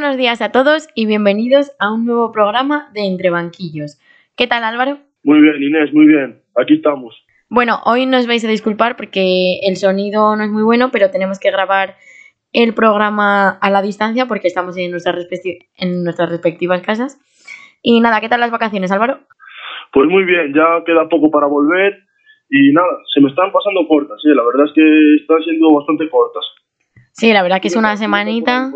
Buenos días a todos y bienvenidos a un nuevo programa de Entre Banquillos. ¿Qué tal Álvaro? Muy bien, Inés, muy bien. Aquí estamos. Bueno, hoy nos vais a disculpar porque el sonido no es muy bueno, pero tenemos que grabar el programa a la distancia porque estamos en nuestras, en nuestras respectivas casas. Y nada, ¿qué tal las vacaciones, Álvaro? Pues muy bien, ya queda poco para volver y nada, se me están pasando cortas, ¿eh? la verdad es que están siendo bastante cortas. Sí, la verdad que es una semanita.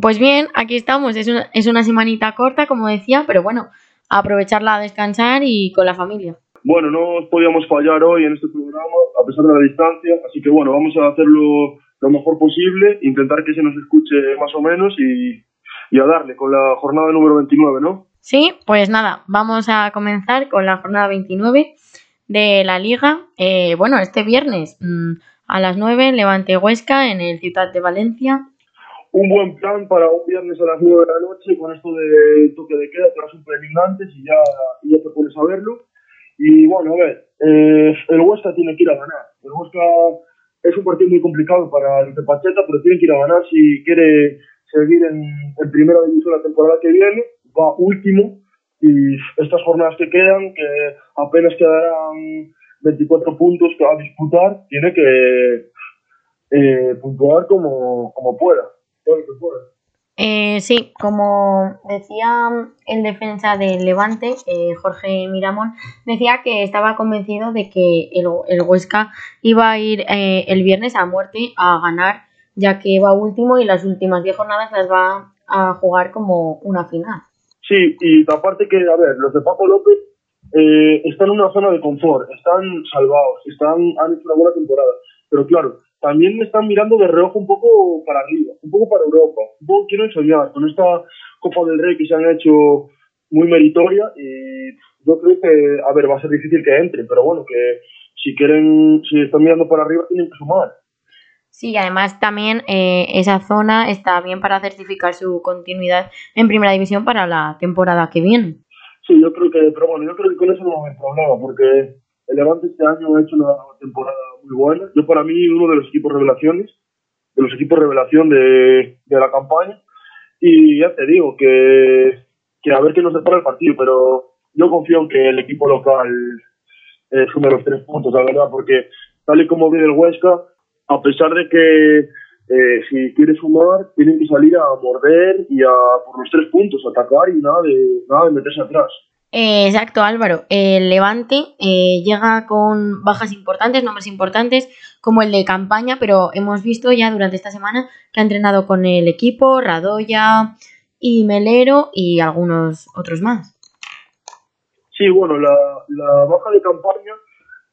Pues bien, aquí estamos, es una, es una semanita corta, como decía, pero bueno, aprovecharla a descansar y con la familia. Bueno, no podíamos fallar hoy en este programa, a pesar de la distancia, así que bueno, vamos a hacerlo lo mejor posible, intentar que se nos escuche más o menos y, y a darle con la jornada número 29, ¿no? Sí, pues nada, vamos a comenzar con la jornada 29 de la liga. Eh, bueno, este viernes mm, a las 9, Levante Huesca en el Ciudad de Valencia. Un buen plan para un viernes a las 9 de la noche con esto de toque de queda, que ahora son preliminantes y ya, ya te pones a verlo. Y bueno, a ver, eh, el Huesca tiene que ir a ganar. El Huesca es un partido muy complicado para el Pacheta, pero tiene que ir a ganar si quiere seguir en, en primera división la temporada que viene va último y estas jornadas que quedan, que apenas quedarán 24 puntos que va a disputar, tiene que eh, puntuar como, como pueda. Eh, sí, como decía el defensa del Levante, eh, Jorge Miramón, decía que estaba convencido de que el, el Huesca iba a ir eh, el viernes a muerte a ganar, ya que va último y las últimas 10 jornadas las va a jugar como una final. Sí, y aparte que, a ver, los de Paco López eh, están en una zona de confort, están salvados, están, han hecho una buena temporada. Pero claro, también me están mirando de reojo un poco para arriba, un poco para Europa, un poco quiero soñar con esta Copa del Rey que se han hecho muy meritoria y yo creo que, a ver, va a ser difícil que entren, pero bueno, que si quieren, si están mirando para arriba tienen que sumar. Sí, además también eh, esa zona está bien para certificar su continuidad en primera división para la temporada que viene. Sí, yo creo que, pero bueno, yo creo que con eso no hay problema, porque el Levante este año ha hecho una temporada muy buena. Yo para mí uno de los equipos revelaciones, de los equipos revelación de, de la campaña, y ya te digo que, que a ver qué nos depara el partido, pero yo confío en que el equipo local eh, sume los tres puntos, la verdad, porque tal y como viene el Huesca, a pesar de que eh, si quiere sumar, tienen que salir a morder y a por los tres puntos, atacar y nada de, nada de meterse atrás. Eh, exacto, Álvaro. El Levante eh, llega con bajas importantes, nombres importantes, como el de campaña, pero hemos visto ya durante esta semana que ha entrenado con el equipo, Radoya y Melero y algunos otros más. Sí, bueno, la, baja de campaña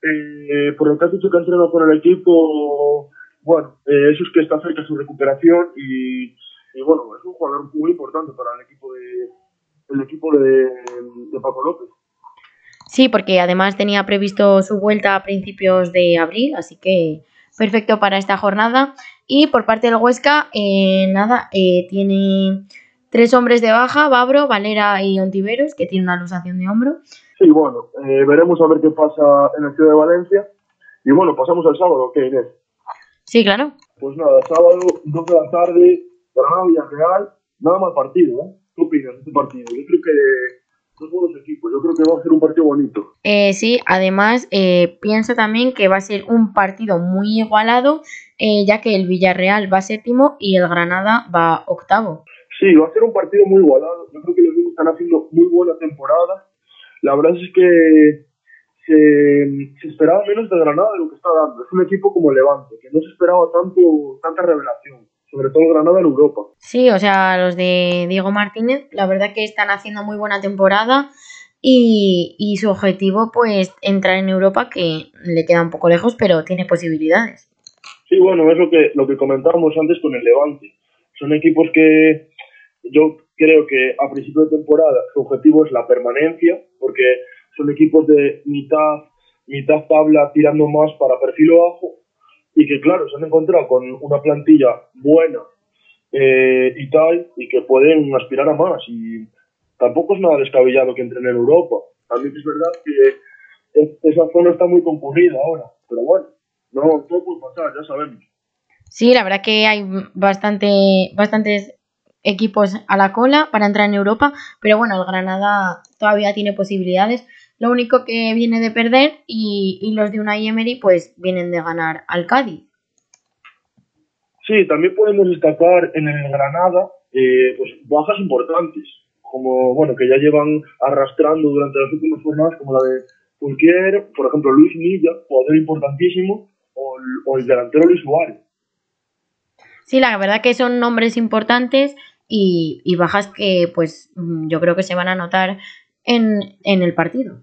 eh, por lo que has dicho que ha entrenado con el equipo, bueno, eh, eso es que está cerca de su recuperación y, bueno, es un jugador muy importante para el equipo de, el equipo de, de Paco López. Sí, porque además tenía previsto su vuelta a principios de abril, así que perfecto para esta jornada. Y por parte del Huesca, eh, nada, eh, tiene tres hombres de baja, Babro, Valera y Ontiveros, que tiene una luxación de hombro. Sí, bueno, eh, veremos a ver qué pasa en el Ciudad de Valencia. Y bueno, pasamos al sábado, ¿qué, Inés? Sí, claro. Pues nada, sábado, 2 de la tarde, Granada Villarreal, nada mal partido, ¿eh? ¿Qué opinas de este partido? Yo creo que dos buenos equipos, yo creo que va a ser un partido bonito. Eh, sí, además eh, pienso también que va a ser un partido muy igualado, eh, ya que el Villarreal va séptimo y el Granada va octavo. Sí, va a ser un partido muy igualado. Yo creo que los niños están haciendo muy buena temporada la verdad es que se, se, esperaba menos de Granada de lo que está dando. Es un equipo como Levante, que no se esperaba tanto tanta revelación, sobre todo Granada en Europa. Sí, o sea, los de Diego Martínez, la verdad que están haciendo muy buena temporada y, y su objetivo, pues, entrar en Europa, que le queda un poco lejos, pero tiene posibilidades. Sí, bueno, es lo que, lo que comentábamos antes con el Levante. Son equipos que yo creo que a principio de temporada su objetivo es la permanencia, porque son equipos de mitad, mitad tabla tirando más para perfil bajo, y que claro, se han encontrado con una plantilla buena eh, y tal, y que pueden aspirar a más. Y tampoco es nada descabellado que entren en Europa. También es verdad que esa zona está muy concurrida ahora, pero bueno, no, todo puede pasar, ya sabemos. Sí, la verdad que hay bastante, bastantes equipos a la cola para entrar en Europa, pero bueno, el Granada todavía tiene posibilidades. Lo único que viene de perder y, los de una Emery pues vienen de ganar al Cádiz. Sí, también podemos destacar en el Granada eh, pues bajas importantes, como bueno que ya llevan arrastrando durante las últimas jornadas, como la de Fulquier, por ejemplo Luis Milla, jugador importantísimo, o el, o el delantero Luis Suárez. Sí, la verdad que son nombres importantes y, bajas que pues yo creo que se van a notar en, el partido.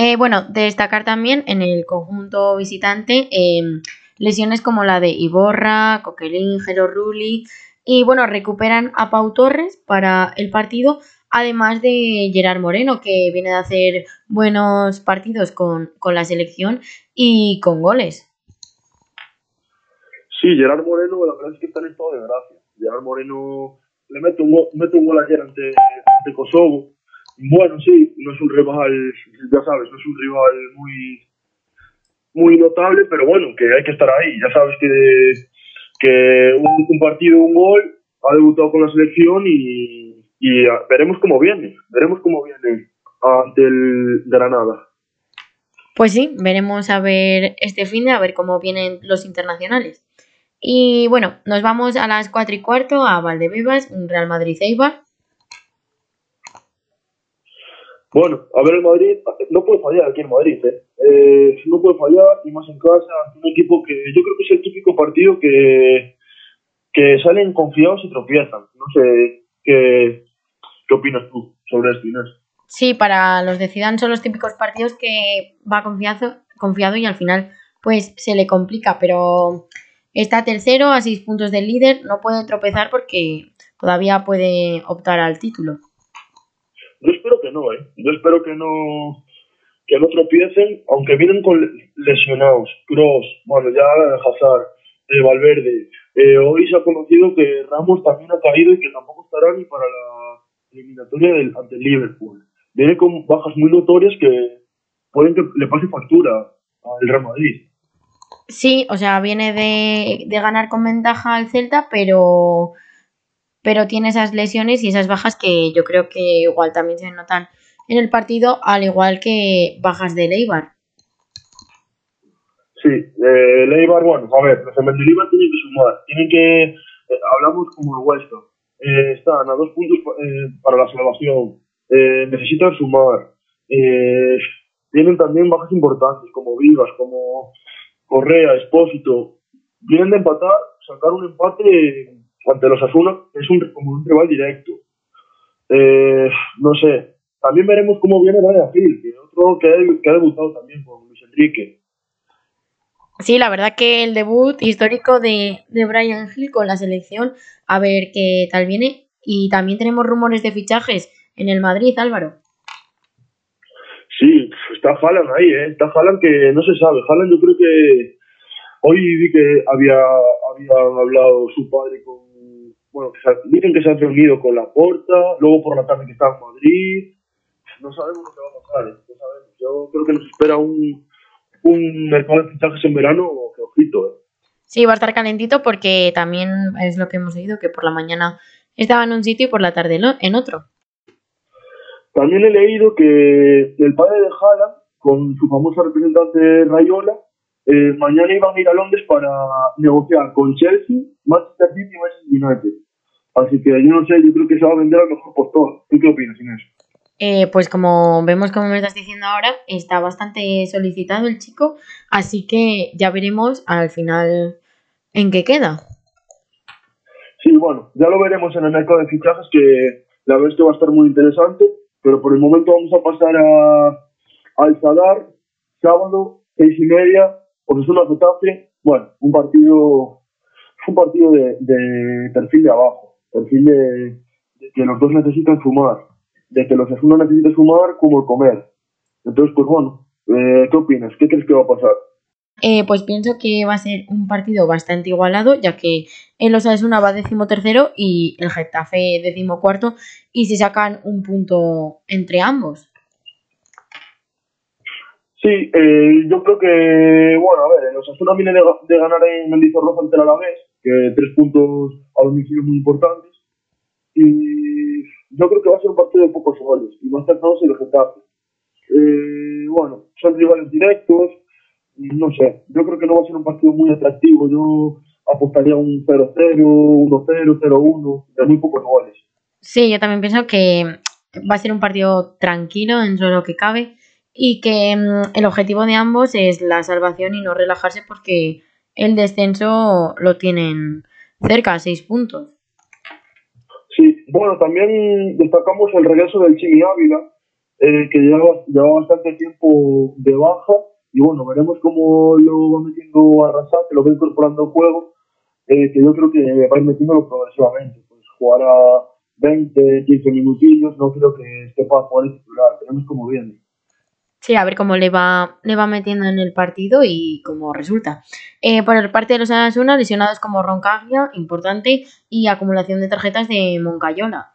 Eh, bueno, destacar también en el conjunto visitante em, lesiones como la de Iborra, Coquelin, Jero Rulli y bueno, recuperan a Pau Torres para el partido, además de Gerard Moreno que viene de hacer buenos partidos con, con la selección y con goles. Sí, Gerard Moreno, la verdad es que está en estado de gracia. Gerard Moreno le mete un, mete un gol ayer ante, ante Kosovo. Bueno, sí, no es un rival, ya sabes, no es un rival muy muy notable, pero bueno, que hay que estar ahí. Ya sabes que, que un, partido, un gol, ha debutado con la selección y, y veremos cómo viene, veremos cómo viene ante el Granada. Pues sí, veremos a ver este fin de a ver cómo vienen los internacionales. Y bueno, nos vamos a las 4 y cuarto a Valdebebas, un Real Madrid-Eibar. Bueno, a ver el Madrid, no puede fallar aquí en Madrid, ¿eh? ¿eh? no puede fallar, y más en casa, un equipo que yo creo que es el típico partido que, que salen confiados y tropiezan. No sé, ¿qué, qué opinas tú sobre esto, Inés? Sí, para los de Zidane son los típicos partidos que va confiado, confiado y al final pues se le complica, pero Está tercero a seis puntos del líder, no puede tropezar porque todavía puede optar al título. Yo espero que no, ¿eh? Yo espero que no que no tropiecen, aunque vienen con lesionados, Cross, bueno, ya Hazard, eh, Valverde. Eh, hoy se ha conocido que Ramos también ha caído y que tampoco estará ni para la eliminatoria del, ante Liverpool. Viene con bajas muy notorias que pueden que le pase factura al Real Madrid. Sí, o sea, viene de, ganar con ventaja al Celta, pero, pero tiene esas lesiones y esas bajas que yo creo que igual también se notan en el partido, al igual que bajas de Leibar. Sí, eh, Leibar, bueno, a ver, los de Leibar tienen que sumar, tienen que, eh, hablamos como el Huesca, eh, están a dos puntos eh, para la salvación, necesitan sumar, tienen también bajas importantes como Vivas, como Correa, Espósito, vienen de empatar, sacar un empate ante los Asuna, es un, como un rival directo. Eh, no sé, también veremos cómo viene Brian Gil, que otro que ha, debutado también con Luis Enrique. Sí, la verdad que el debut histórico de, de Brian Hill con la selección, a ver qué tal viene. Y también tenemos rumores de fichajes en el Madrid, Álvaro. Sí, está Haaland ahí, ¿eh? Está Haaland que no se sabe. Haaland yo creo que hoy vi que había habían hablado su padre con... Bueno, que dicen que se han reunido con la Porta, luego por la tarde que está en Madrid. No sabemos lo que va a pasar, ¿eh? no sabemos. Yo creo que nos espera un, un mercado de fichajes en verano que ojito, ¿eh? Sí, va a estar calentito porque también es lo que hemos oído, que por la mañana estaba en un sitio y por la tarde en otro. También he leído que el padre de Haaland, con su famosa representante Rayola, eh, mañana iban a ir a Londres para negociar con Chelsea, Manchester City y Manchester United. Así que yo no sé, yo creo que se va a vender a lo mejor por todo. ¿Tú qué opinas, Inés? Eh, pues como vemos, como me estás diciendo ahora, está bastante solicitado el chico, así que ya veremos al final en qué queda. Sí, bueno, ya lo veremos en el mercado de fichajes, que la verdad es que va a estar muy interesante. Pero por el momento vamos a pasar a, al Sadar, sábado, seis y media, por una Getafe. Bueno, un partido, un partido de, perfil de abajo, perfil de, que los dos necesitan sumar, de que los uno necesitan sumar como comer. Entonces, pues bueno, eh, ¿qué opinas? ¿Qué crees que va a pasar? Eh, pues pienso que va a ser un partido bastante igualado, ya que el Osasuna va tercero y el Getafe decimocuarto, y se sacan un punto entre ambos. Sí, eh, yo creo que, bueno, a ver, el Osasuna viene de, ganar en Mendizorroza ante el Alavés, que tres puntos a domicilio muy importantes, y yo creo que va a ser un partido de pocos goles y estar todos el Getafe. Eh, bueno, son rivales directos, no sé, yo creo que no va a ser un partido muy atractivo, yo apostaría un 0-0, 1-0, 0-1, de muy pocos goles. Sí, yo también pienso que va a ser un partido tranquilo dentro de lo que cabe y que mm, el objetivo de ambos es la salvación y no relajarse porque el descenso lo tienen cerca, seis puntos. Sí, bueno, también destacamos el regreso del Chimi Ávila, eh, que lleva, lleva bastante tiempo de baja y bueno, veremos cómo lo va metiendo a que lo va incorporando al juego, eh, que yo creo que va a ir metiéndolo progresivamente, pues jugará 20, 15 minutillos, no creo que esté para jugar el titular, veremos cómo viene. Sí, a ver cómo le va, le va metiendo en el partido y cómo resulta. Eh, por el parte de los Asuna, lesionados como Roncaglia, importante, y acumulación de tarjetas de Moncayola.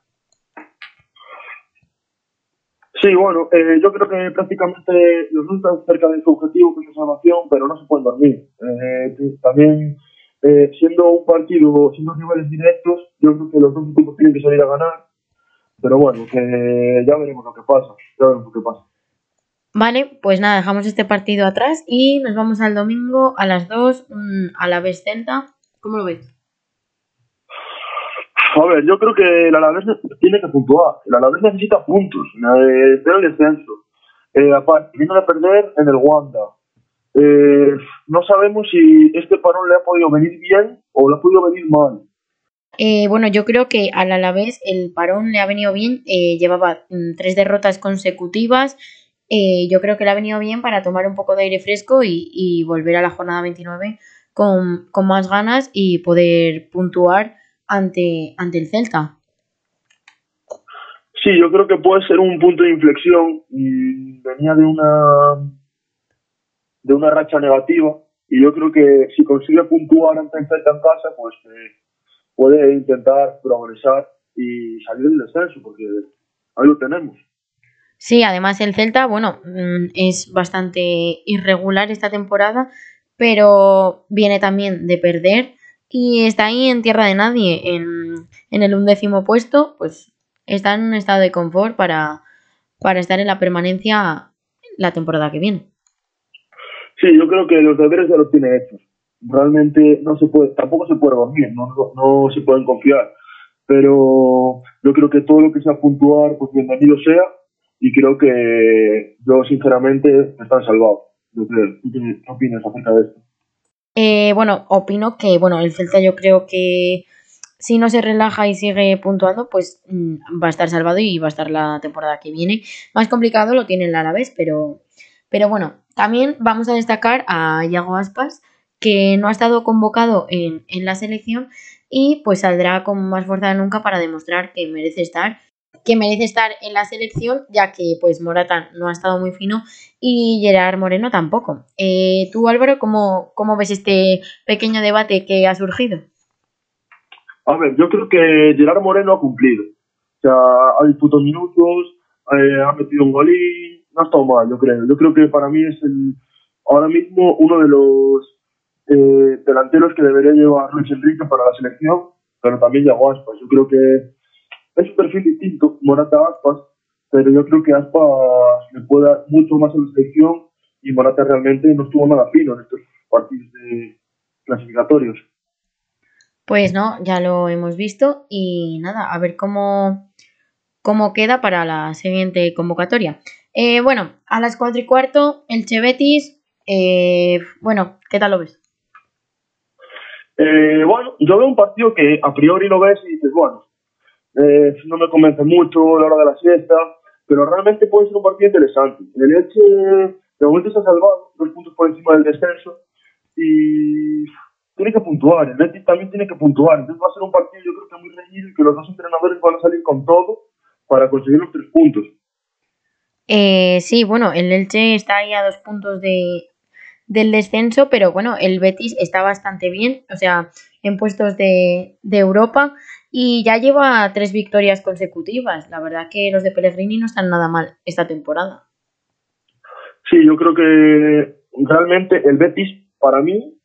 Sí, bueno, eh, yo creo que prácticamente los dos están cerca de su objetivo, que es la salvación, pero no se pueden dormir. Eh, también, eh, siendo un partido, siendo rivales directos, yo creo que los dos equipos tienen que salir a ganar. Pero bueno, que ya veremos lo que pasa. Ya veremos lo que pasa. Vale, pues nada, dejamos este partido atrás y nos vamos al domingo a las 2 mm, a la vez Celta. ¿Cómo lo ves? A ver, yo creo que el Alavés tiene que puntuar. El Alavés necesita puntos, pero el descenso. Eh, aparte, viene a perder en el Wanda. Eh, no sabemos si este parón le ha podido venir bien o le ha podido venir mal. Eh, bueno, yo creo que al Alavés el parón le ha venido bien. Eh, llevaba mm, tres derrotas consecutivas eh, yo creo que le ha venido bien para tomar un poco de aire fresco y, volver a la jornada 29 con, más ganas y poder puntuar ante, ante el Celta. Sí, yo creo que puede ser un punto de inflexión venía de una de una racha negativa y yo creo que si consigue puntuar ante el Celta en casa, pues eh, puede intentar progresar y salir del descenso porque ahí lo tenemos. Sí, además el Celta, bueno, mm, es bastante irregular esta temporada, pero viene también de perder y está ahí en tierra de nadie, en, el undécimo puesto, pues está en un estado de confort para, para estar en la permanencia la temporada que viene. Sí, yo creo que los deberes ya los tiene hechos. Realmente no se puede, tampoco se puede dormir, no, no, no se pueden confiar. Pero yo creo que todo lo que sea puntuar, pues bienvenido sea y creo que yo sinceramente están salvados. ¿Qué opinas acerca de esto? Eh, bueno, opino que bueno, el Celta yo creo que si no se relaja y sigue puntuando, pues mm, va a estar salvado y va a estar la temporada que viene. Más complicado lo tiene el Alavés, pero, pero bueno, también vamos a destacar a Iago Aspas, que no ha estado convocado en, en la selección y pues saldrá con más fuerza de nunca para demostrar que merece estar que merece estar en la selección, ya que pues Morata no ha estado muy fino y Gerard Moreno tampoco. Eh, tú, Álvaro, ¿cómo, ¿cómo ves este pequeño debate que ha surgido? A ver, yo creo que Gerard Moreno ha cumplido. O sea, ha disputado minutos, eh, ha metido un golín, no ha estado mal, yo creo. Yo creo que para mí es el, ahora mismo uno de los eh, delanteros que debería llevar Luis Enrique para la selección, pero también llegó Aspas. Yo creo que es un perfil distinto, Morata Aspas, pero yo creo que Aspas le puede dar mucho más a la selección y Morata realmente no estuvo nada fino en estos partidos de clasificatorios. Pues no, ya lo hemos visto y nada, a ver cómo, cómo queda para la siguiente convocatoria. Eh, bueno, a las cuatro y cuarto, el Chevetis, eh, bueno, ¿qué tal lo ves? Eh, bueno, yo veo un partido que a priori lo ves y dices, bueno, eh, no me convence mucho la hora de la siesta, pero realmente puede ser un partido interesante. El Elche de momento se ha salvado, dos puntos por encima del descenso, y tiene que puntuar, el Betis también tiene que puntuar, entonces va a ser un partido yo creo que muy reñido y que los dos entrenadores van a salir con todo para conseguir los tres puntos. Eh, sí, bueno, el Elche está ahí a dos puntos de, del descenso, pero bueno, el Betis está bastante bien, o sea, en puestos de, de Europa y ya lleva tres victorias consecutivas. La verdad que los de Pellegrini no están nada mal esta temporada. Sí, yo creo que realmente el Betis, para mí,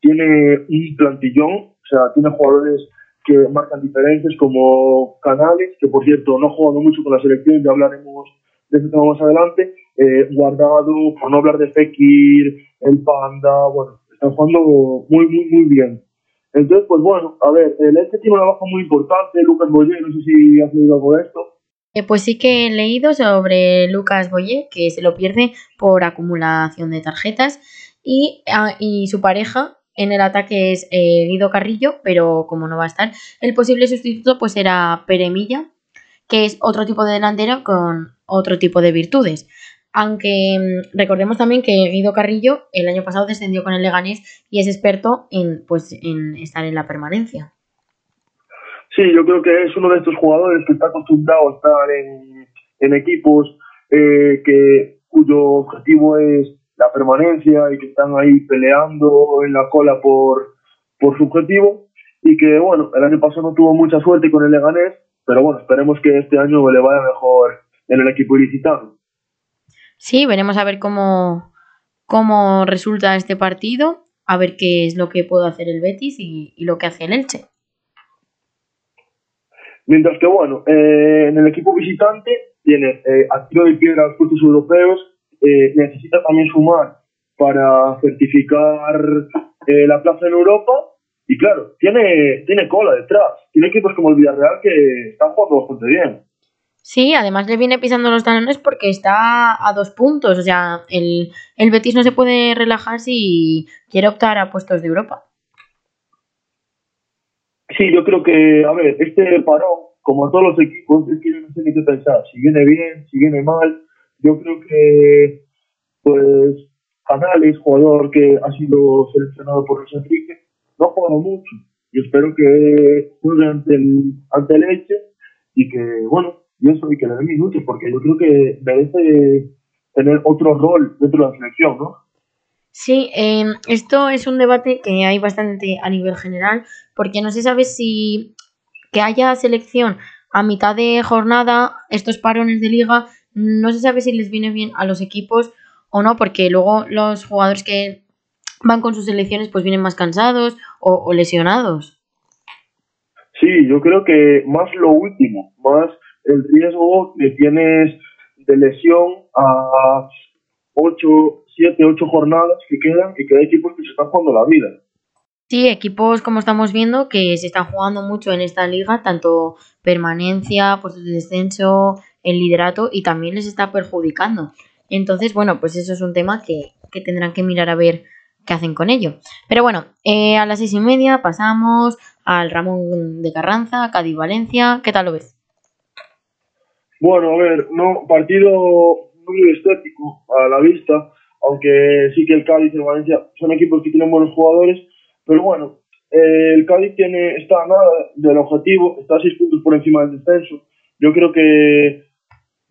tiene un plantillón, o sea, tiene jugadores que marcan diferencias como Canales, que por cierto no ha jugado mucho con la selección, ya hablaremos de ese tema más adelante, eh, Guardado, por no hablar de Fekir, el Panda, bueno, están jugando muy, muy, muy bien. Entonces, pues bueno, a ver, el este tiene una baja muy importante, Lucas Boyer, no sé si has leído algo de esto. Eh, pues sí que he leído sobre Lucas Boyer, que se lo pierde por acumulación de tarjetas, y, ah, y su pareja en el ataque es eh, Guido Carrillo, pero como no va a estar, el posible sustituto pues era Peremilla, que es otro tipo de delantero con otro tipo de virtudes. Aunque mm, recordemos también que Guido Carrillo el año pasado descendió con el Leganés y es experto en, pues, en estar en la permanencia. Sí, yo creo que es uno de estos jugadores que está acostumbrado a estar en, en equipos eh, que, cuyo objetivo es la permanencia y que están ahí peleando en la cola por, por su objetivo y que bueno, el año pasado no tuvo mucha suerte con el Leganés, pero bueno, esperemos que este año le vaya mejor en el equipo ilicitano. Sí, veremos a ver cómo, cómo resulta este partido, a ver qué es lo que puede hacer el Betis y, lo que hace el Elche. Mientras que, bueno, eh, en el equipo visitante tiene eh, a tiro de piedra los puestos europeos, eh, necesita también sumar para certificar eh, la plaza en Europa y claro, tiene, tiene cola detrás. Tiene equipos como el Villarreal que están jugando bastante bien. Sí, además le viene pisando los talones porque está a dos puntos. O sea, el, el Betis no se puede relajar si quiere optar a puestos de Europa. Sí, yo creo que, a ver, este parón, como todos los equipos, es que no sé ni qué pensar. Si viene bien, si viene mal. Yo creo que, pues, Canales, jugador que ha sido seleccionado por Luis Enrique, no ha jugado mucho. Yo espero que juegue ante el, ante el Elche y que, bueno, y eso, y que le dé minutos, porque yo creo que merece tener otro rol dentro de la selección, ¿no? Sí, eh, esto es un debate que hay bastante a nivel general, porque no se sabe si que haya selección a mitad de jornada, estos parones de liga, no se sabe si les viene bien a los equipos o no, porque luego los jugadores que van con sus selecciones pues vienen más cansados o, lesionados. Sí, yo creo que más lo último, más el riesgo que tienes de lesión a 8, 7, 8 jornadas que quedan y que hay equipos que se están jugando la vida. Sí, equipos como estamos viendo que se están jugando mucho en esta liga, tanto permanencia, puestos de descenso, el liderato y también les está perjudicando. Entonces, bueno, pues eso es un tema que, que tendrán que mirar a ver qué hacen con ello. Pero bueno, eh, a las seis y media pasamos al Ramón de Carranza, Cádiz Valencia. ¿Qué tal lo ves? Bueno, a ver, no, partido muy estético a la vista, aunque sí que el Cádiz y el Valencia son equipos que tienen buenos jugadores, pero bueno, el Cádiz tiene, está nada del objetivo, está a seis puntos por encima del descenso. Yo creo que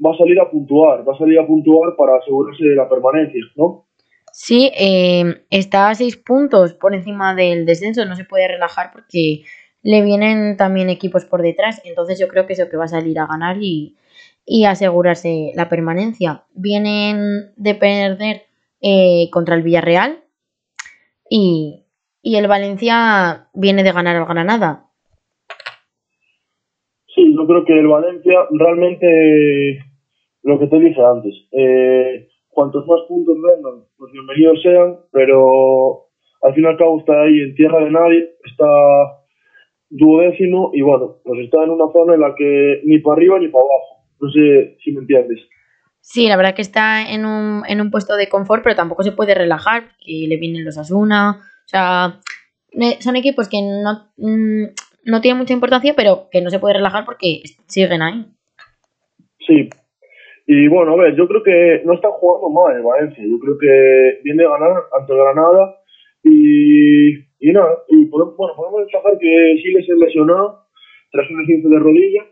va a salir a puntuar, va a salir a puntuar para asegurarse de la permanencia, ¿no? Sí, eh, está a seis puntos por encima del descenso, no se puede relajar porque le vienen también equipos por detrás, entonces yo creo que es lo que va a salir a ganar y, y asegurarse la permanencia. Vienen de perder eh, contra el Villarreal y, y el Valencia viene de ganar al Granada. Sí, yo creo que el Valencia realmente lo que te dije antes. Eh, cuantos más puntos vengan, pues bienvenidos sean, pero al fin y al cabo está ahí en tierra de nadie, está duodécimo y bueno, pues está en una zona en la que ni para arriba ni para abajo. No sé si me entiendes. Sí, la verdad que está en un, en un puesto de confort, pero tampoco se puede relajar, porque le vienen los Asuna. O sea, son equipos que no, mm, no tienen mucha importancia, pero que no se puede relajar porque siguen ahí. Sí, y bueno, a ver, yo creo que no están jugando mal el Valencia. Yo creo que viene a ganar ante Granada y, y nada. Y podemos, bueno, podemos destacar que Siles es lesionado tras un esguince de rodilla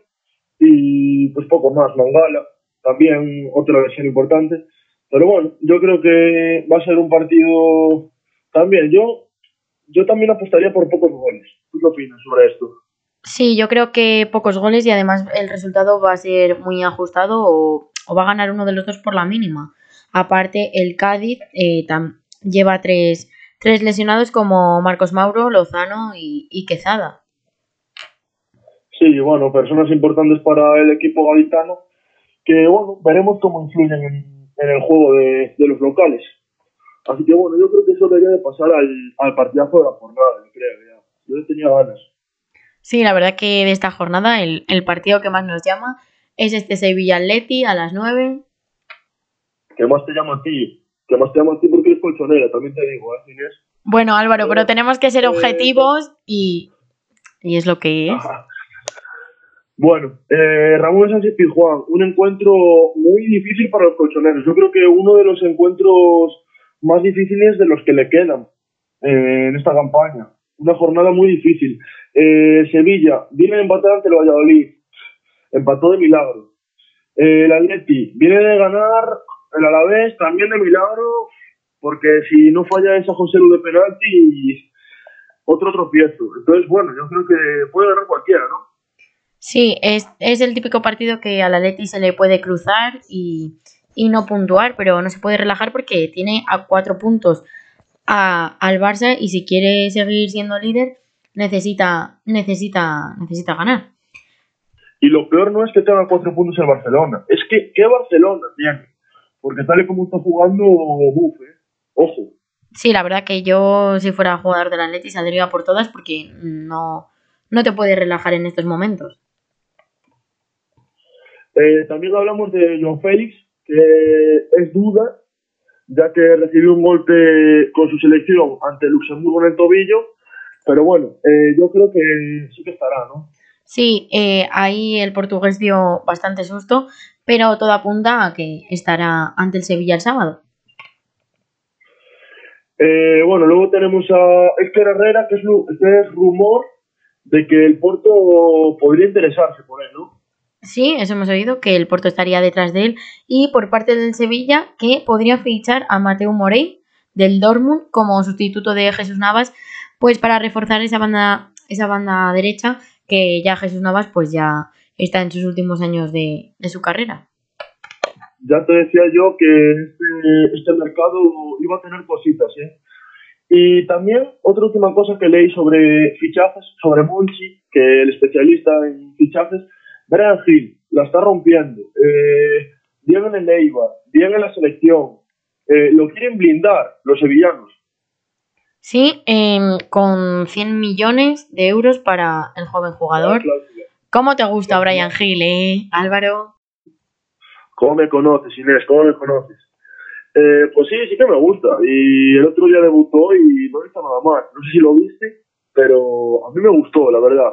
y pues poco más. Mangala también otra lesión importante. Pero bueno, yo creo que va a ser un partido también. Yo, yo también apostaría por pocos goles. ¿Tú qué opinas sobre esto? Sí, yo creo que pocos goles y además el resultado va a ser muy ajustado o va a ganar uno de los dos por la mínima. Aparte, el Cádiz eh, lleva tres, lesionados como Marcos Mauro, Lozano y, Quezada. Sí, bueno, personas importantes para el equipo gaditano que, bueno, veremos cómo influyen en, el juego de, los locales. Así que, bueno, yo creo que eso debería de pasar al, al partidazo de la jornada, creo, ya. Yo tenía ganas. Sí, la verdad que de esta jornada el, el partido que más nos llama es este Sevilla Atleti a las 9. ¿Qué más te llama a ti? ¿Qué más te llama a ti porque eres colchonera? También te digo, ¿eh, Inés? Bueno, Álvaro, pero tenemos que ser eh, objetivos y, y es lo que es. Bueno, eh, Ramón Sánchez Pizjuán, un encuentro muy difícil para los colchoneros. Yo creo que uno de los encuentros más difíciles de los que le quedan eh, en esta campaña. Una jornada muy difícil. Eh, Sevilla viene a empatar ante el Valladolid. Empató de milagro. Eh, el Atleti viene de ganar el Alavés también de milagro, porque si no falla esa José Lu de penalti, otro tropiezo. Entonces, bueno, yo creo que puede ganar cualquiera, ¿no? Sí, es, es el típico partido que al Atleti se le puede cruzar y, y no puntuar, pero no se puede relajar porque tiene a cuatro puntos a, al Barça y si quiere seguir siendo líder necesita, necesita, necesita ganar. Y lo peor no es que tenga cuatro puntos el Barcelona, es que ¿qué Barcelona tiene? Porque tal y como está jugando, buf, ¿eh? ojo. Sí, la verdad que yo si fuera jugador del Atleti saldría por todas porque no, no te puedes relajar en estos momentos. Eh, también hablamos de John Félix, que es duda, ya que recibió un golpe con su selección ante Luxemburgo en el tobillo, pero bueno, eh, yo creo que sí que estará, ¿no? Sí, eh, ahí el portugués dio bastante susto, pero todo apunta a que estará ante el Sevilla el sábado. bueno, luego tenemos a Esther Herrera, que es, que es rumor de que el Porto podría interesarse por él, ¿no? Sí, eso hemos oído, que el Porto estaría detrás de él. Y por parte del Sevilla, que podría fichar a Mateo Morey del Dortmund como sustituto de Jesús Navas, pues para reforzar esa banda, esa banda derecha, que ya Jesús Navas pues ya está en sus últimos años de, su carrera. Ya te decía yo que este, este mercado iba a tener cositas, ¿eh? Y también otra última cosa que leí sobre fichajes, sobre Monchi, que el especialista en fichajes, Brian Hill la está rompiendo. Eh, bien en el Eibar, bien en la selección. Eh, lo quieren blindar los sevillanos. Sí, em, con 100 millones de euros para el joven jugador. ¿Cómo te gusta Brian Hill, eh, Álvaro? ¿Cómo me conoces, Inés? ¿Cómo me conoces? Eh, pues sí, sí que me gusta. Y el otro día debutó y no está nada mal. No sé si lo viste, pero a mí me gustó, la verdad.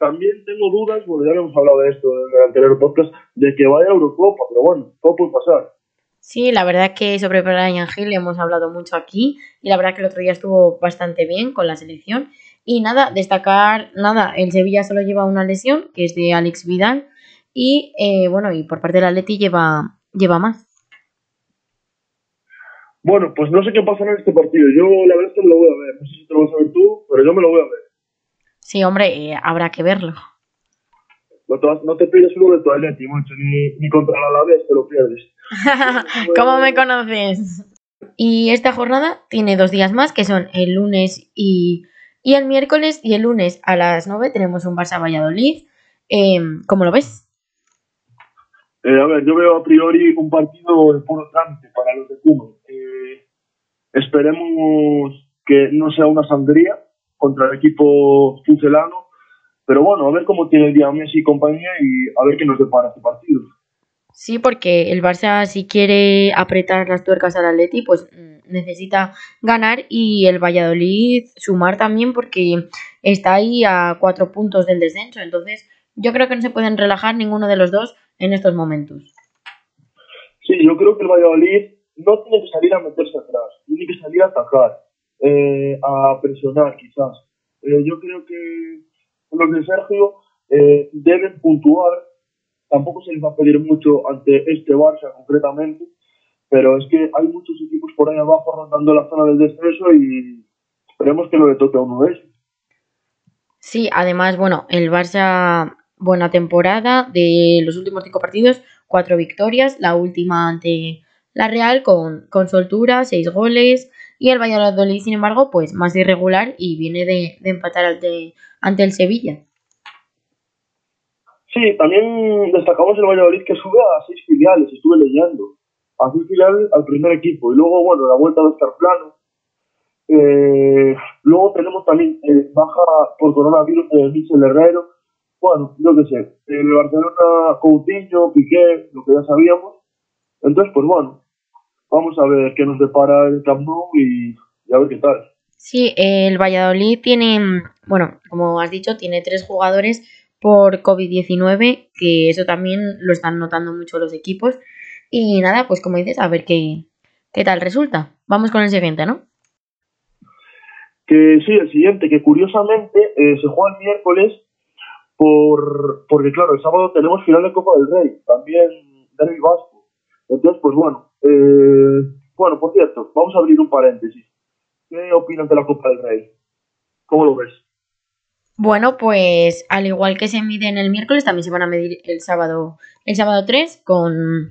También tengo dudas, bueno, ya hemos hablado de esto en el anterior podcast, de que vaya a Eurocopa, pero bueno, todo puede pasar. Sí, la verdad que sobre Brian Hill hemos hablado mucho aquí y la verdad que el otro día estuvo bastante bien con la selección. Y nada, destacar, nada, el Sevilla solo lleva una lesión, que es de Alex Vidal, y eh, bueno, y por parte del Atleti lleva, lleva más. Bueno, pues no sé qué pasará en este partido. Yo la verdad es que me lo voy a ver. No sé si te lo vas a ver tú, pero yo me lo voy a ver. Sí, hombre, eh, habrá que verlo. No te, no te pierdes uno de tu Atleti, mucho, ni, ni contra la Alavés te lo pierdes. ¿Cómo me conoces? Y esta jornada tiene dos días más, que son el lunes y, y el miércoles. Y el lunes a las 9 tenemos un Barça Valladolid. Em, ¿Cómo lo ves? Eh, a ver, yo veo a priori un partido de puro trámite para los de Puma. Eh, esperemos que no sea una sangría, contra el equipo fuselano. Pero bueno, a ver cómo tiene el día Messi y compañía y a ver qué nos depara este partido. Sí, porque el Barça si quiere apretar las tuercas al Atleti, pues mm, necesita ganar y el Valladolid sumar también porque está ahí a cuatro puntos del descenso. Entonces yo creo que no se pueden relajar ninguno de los dos en estos momentos. Sí, yo creo que el Valladolid no tiene que salir a meterse atrás, tiene que salir a atacar eh, a presionar quizás. Eh, yo creo que los de Sergio eh, deben puntuar, tampoco se les va a pedir mucho ante este Barça concretamente, pero es que hay muchos equipos por ahí abajo rondando la zona del descenso y esperemos que no le toque a uno de ellos. Sí, además, bueno, el Barça, buena temporada de los últimos cinco partidos, cuatro victorias, la última ante la Real con, con soltura, seis goles, y el Valladolid, sin embargo, pues más irregular y viene de, empatar ante, el Sevilla. Sí, también destacamos el Valladolid que sube a seis filiales, estuve leyendo. A seis filiales al primer equipo. Y luego, bueno, la vuelta de estar plano. Eh, luego tenemos también eh, baja por coronavirus de Michel Herrero. Bueno, yo qué sé. El Barcelona, Coutinho, Piqué, lo que ya sabíamos. Entonces, pues bueno, vamos a ver qué nos depara el Camp Nou y, y a ver qué tal. Sí, el Valladolid tiene, bueno, como has dicho, tiene tres jugadores por COVID-19, que eso también lo están notando mucho los equipos. Y nada, pues como dices, a ver qué, qué tal resulta. Vamos con el siguiente, ¿no? Que sí, el siguiente, que curiosamente eh, se juega el miércoles por, porque, claro, el sábado tenemos final de Copa del Rey, también Derby Vasco. Entonces, pues bueno, eh, bueno, por cierto, vamos a abrir un paréntesis. ¿Qué opinas de la Copa del Rey? ¿Cómo lo ves? Bueno, pues al igual que se miden el miércoles, también se van a medir el sábado, el sábado 3 con,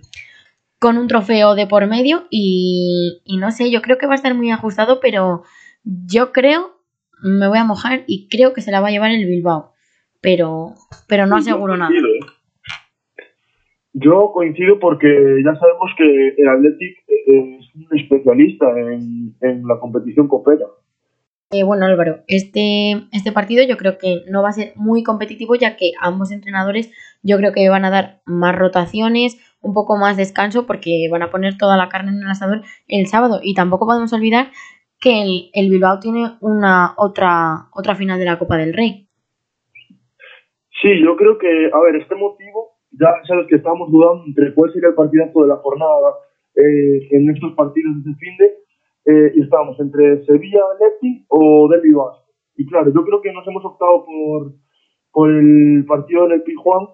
con un trofeo de por medio y, y no sé, yo creo que va a estar muy ajustado, pero yo creo, me voy a mojar y creo que se la va a llevar el Bilbao, pero, pero no aseguro nada. ¿eh? Yo coincido porque ya sabemos que el Athletic es un especialista en, en la competición copera. Eh, bueno, Álvaro, este, este partido yo creo que no va a ser muy competitivo ya que ambos entrenadores yo creo que van a dar más rotaciones, un poco más descanso porque van a poner toda la carne en el asador el sábado y tampoco podemos olvidar que el, el Bilbao tiene una otra, otra final de la Copa del Rey. Sí, yo creo que, a ver, este motivo, ya sabes que estamos dudando entre cuál sería el partidazo de la jornada eh, en estos partidos de fin de eh, y estábamos entre Sevilla, Leti o Derby Vasco. Y claro, yo creo que nos hemos optado por, por el partido del Pijuan,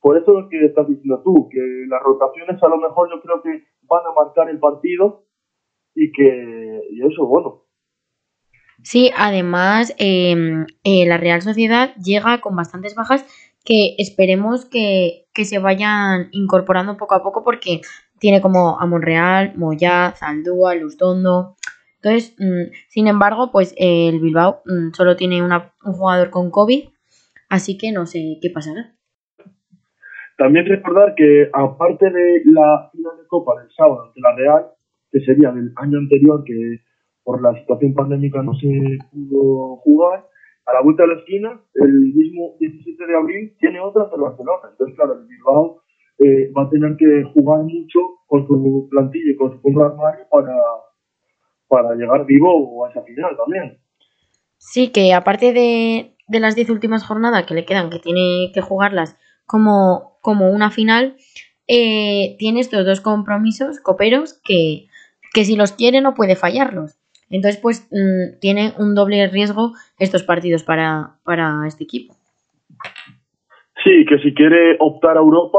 por eso que estás diciendo tú, que las rotaciones a lo mejor yo creo que van a marcar el partido y que y eso, bueno. Sí, además eh, eh, la Real Sociedad llega con bastantes bajas que esperemos que, que se vayan incorporando poco a poco porque tiene como a Monreal, Moyá, Zaldúa, Lustondo. Entonces, mm, sin embargo, pues el Bilbao mm, solo tiene una, un jugador con COVID, así que no sé qué pasará. También recordar que aparte de la final de Copa del sábado ante la Real, que sería del año anterior que por la situación pandémica no se pudo jugar, a la vuelta de la esquina, el mismo 17 de abril, tiene otra el Barcelona. Entonces, claro, el Bilbao eh, va a tener que jugar mucho con su plantilla y con su de armario para, para llegar vivo a esa final también. Sí, que aparte de, de las 10 últimas jornadas que le quedan, que tiene que jugarlas como, como una final, eh, tiene estos dos compromisos coperos que, que si los quiere no puede fallarlos. Entonces, pues mmm, tiene un doble riesgo estos partidos para, para este equipo. Sí, que si quiere optar a Europa,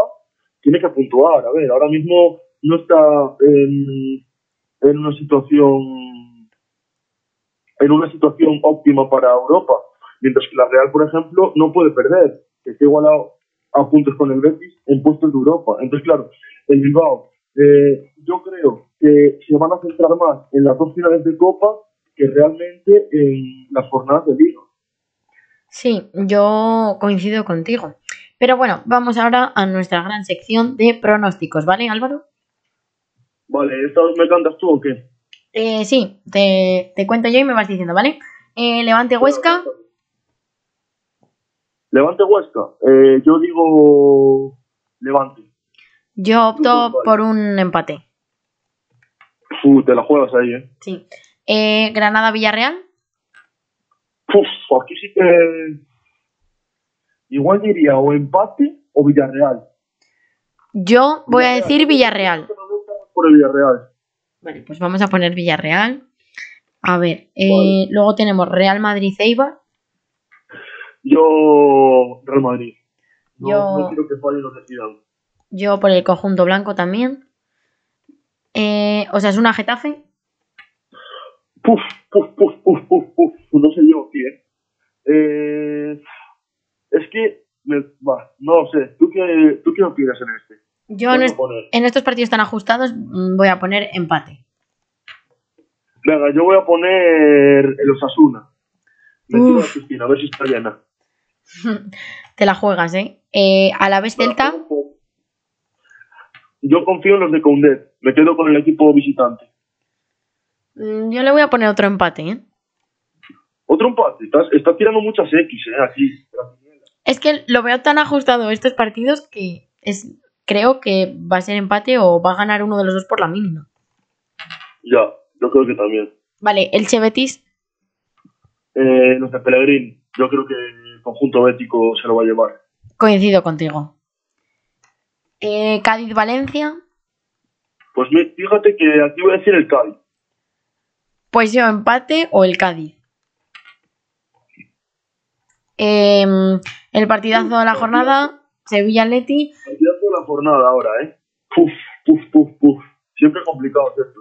tiene que puntuar. A ver, ahora mismo no está en, en una situación en una situación óptima para Europa, mientras que la Real, por ejemplo, no puede perder, que está igualado a puntos con el Betis en puestos de Europa. Entonces, claro, el Bilbao, eh, yo creo que se van a centrar más en las dos finales de Copa que realmente en las jornadas de Liga. Sí, yo coincido contigo. Pero bueno, vamos ahora a nuestra gran sección de pronósticos, ¿vale, Álvaro? Vale, ¿esta vez me cantas tú o qué? Eh, sí, te, te cuento yo y me vas diciendo, ¿vale? Eh, Levante Huesca. Levante Huesca. Eh, yo digo Levante. Yo opto por un empate. Uh, te la juegas ahí, ¿eh? Sí. Eh, Granada Villarreal. Uf, aquí sí que. Igual diría o empate o Villarreal. Yo voy a decir Villarreal. Por el Villarreal. Vale, pues vamos a poner Villarreal. A ver, eh, vale. luego tenemos Real Madrid Eibar. Yo, Real Madrid. No, Yo- no quiero que fallen los de. Yo por el conjunto blanco también. Eh, o sea, es una Getafe. Puf, puf, puf, puf, puf, puf. No sé yo, tío. Eh, es que, me, va, no sé. ¿Tú qué, ¿Tú qué opinas en este? Yo ¿Qué en, est- en estos partidos tan ajustados mm, voy a poner empate. Venga, yo voy a poner el Osasuna. Me tiro a la piscina, a ver si está llena. Te la juegas, ¿eh? eh a la vez Celta. Yo confío en los de Coundet. Me quedo con el equipo visitante. Mm, yo le voy a poner otro empate, ¿eh? Otro empate. Estás, tirando muchas X, ¿eh? Aquí. Es que lo veo tan ajustado estos partidos que es creo que va a ser empate o va a ganar uno de los dos por la mínima. Ya, yo creo que también. Vale, el Chevetis. Eh, de Pellegrín. Yo creo que el conjunto bético se lo va a llevar. Coincido contigo. Eh, Cádiz-Valencia. Pues fíjate que aquí voy a decir el Cádiz. Pues yo empate o el Cádiz. Em, el partidazo de la jornada, Sevilla-Leti. Partidazo de la jornada ahora, ¿eh? Puf, puf, puf, puf. Siempre complicado esto.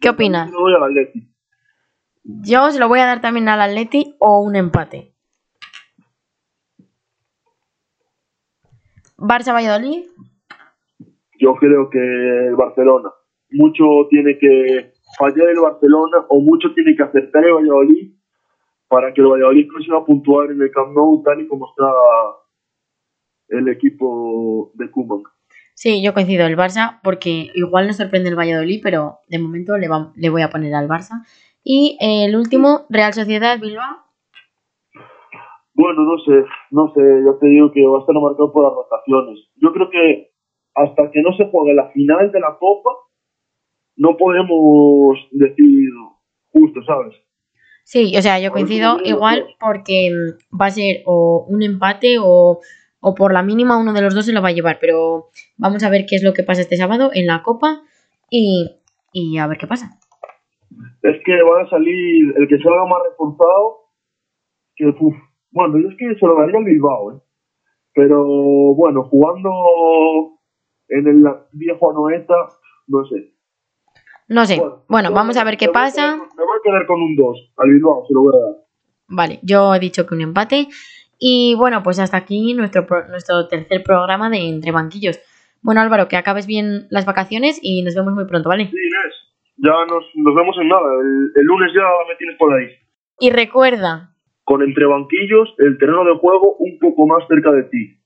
¿Qué opinas? Yo voy al Atleti. Yo se lo voy a dar también al Atleti o un empate. Barça-Valladolid. Yo creo que el Barcelona. Mucho tiene que fallar el Barcelona o mucho tiene que acertar el Valladolid para que el Valladolid consiga puntuar en el Camp Nou tal y como está el equipo de Koeman. Sí, yo coincido el Barça porque igual nos sorprende el Valladolid, pero de momento le, le voy a poner al Barça. Y el último, Real Sociedad Bilbao. Bueno, no sé, no sé, ya te digo que va a estar marcado por las rotaciones. Yo creo que hasta que no se juegue la final de la Copa, no podemos decir justo, ¿sabes? Sí, o sea, yo coincido igual porque mm, va a ser o un empate o, o por la mínima uno de los dos se lo va a llevar, pero vamos a ver qué es lo que pasa este sábado en la Copa y, y a ver qué pasa. Es que van a salir el que salga más reforzado que uf, bueno, yo es que se lo daría al Bilbao, ¿eh? pero bueno, jugando en el viejo Anoeta, no sé. No sé. Bueno, vamos a ver qué pasa. me voy a quedar con un 2. Al Bilbao se lo voy a dar. Vale, yo he dicho que un empate. Y bueno, pues hasta aquí nuestro, nuestro tercer programa de Entre Banquillos. Bueno, Álvaro, que acabes bien las vacaciones y nos vemos muy pronto, ¿vale? Sí, Inés. Ya nos, nos vemos en nada. El, el lunes ya me tienes por ahí. Y recuerda. Con Entre Banquillos, el terreno de juego un poco más cerca de ti.